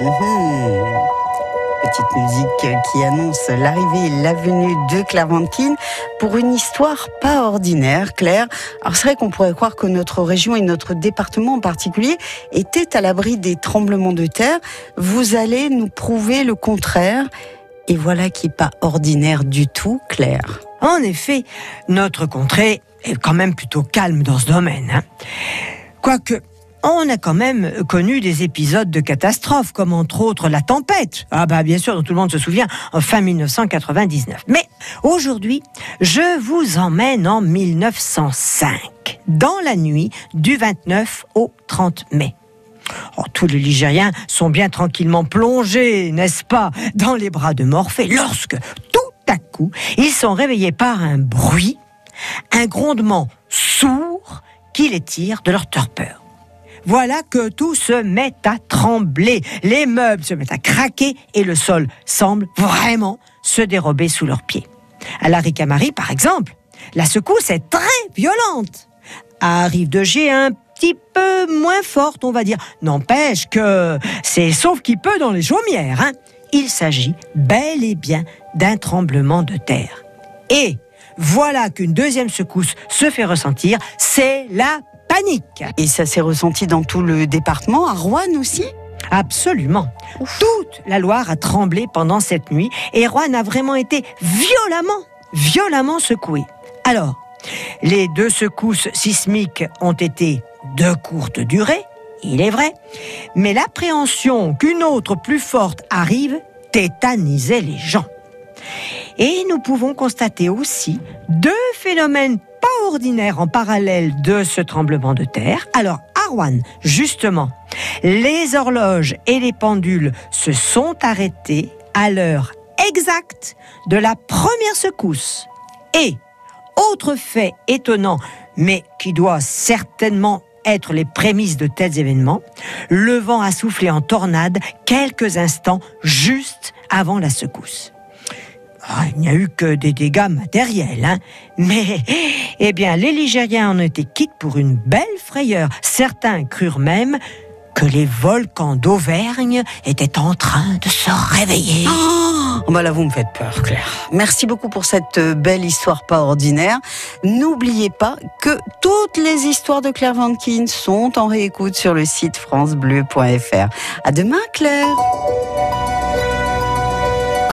Mhm. Petite musique qui annonce l'arrivée et la venue de Claire Vankin pour une histoire pas ordinaire, Claire. Alors c'est vrai qu'on pourrait croire que notre région et notre département en particulier étaient à l'abri des tremblements de terre. Vous allez nous prouver le contraire. Et voilà qui n'est pas ordinaire du tout, Claire. En effet, notre contrée est quand même plutôt calme dans ce domaine. hein. Quoique, on a quand même connu des épisodes de catastrophes, comme entre autres la tempête. Ah bah bien sûr, dont tout le monde se souvient, en fin 1999. Mais aujourd'hui, je vous emmène en 1905, dans la nuit du 29 au 30 mai. Oh, tous les Ligériens sont bien tranquillement plongés, n'est-ce pas, dans les bras de Morphée, lorsque, tout à coup, ils sont réveillés par un bruit, un grondement sourd qui les tire de leur torpeur. Voilà que tout se met à trembler, les meubles se mettent à craquer et le sol semble vraiment se dérober sous leurs pieds. À la Ricamari, par exemple, la secousse est très violente. À Rive de G, un petit peu moins forte, on va dire. N'empêche que c'est sauf qui peut dans les chaumières. hein. Il s'agit bel et bien d'un tremblement de terre. Et voilà qu'une deuxième secousse se fait ressentir, c'est la panique. Et ça s'est ressenti dans tout le département, à Rouen aussi Absolument. Toute la Loire a tremblé pendant cette nuit et Rouen a vraiment été violemment, violemment secoué. Alors, les deux secousses sismiques ont été de courte durée, il est vrai, mais l'appréhension qu'une autre plus forte arrive tétanisait les gens. Et nous pouvons constater aussi deux phénomènes pas ordinaires en parallèle de ce tremblement de terre. Alors, à Rouen, justement, les horloges et les pendules se sont arrêtés à l'heure exacte de la première secousse. Et, autre fait étonnant, mais qui doit certainement être les prémices de tels événements, le vent a soufflé en tornade quelques instants juste avant la secousse. Ah, il n'y a eu que des dégâts matériels, hein. Mais, eh bien, les Ligériens en été quittes pour une belle frayeur. Certains crurent même que les volcans d'Auvergne étaient en train de se réveiller. Oh, bah là, vous me faites peur, Claire. Merci beaucoup pour cette euh, belle histoire pas ordinaire. N'oubliez pas que toutes les histoires de Claire Vankin sont en réécoute sur le site francebleu.fr. À demain, Claire.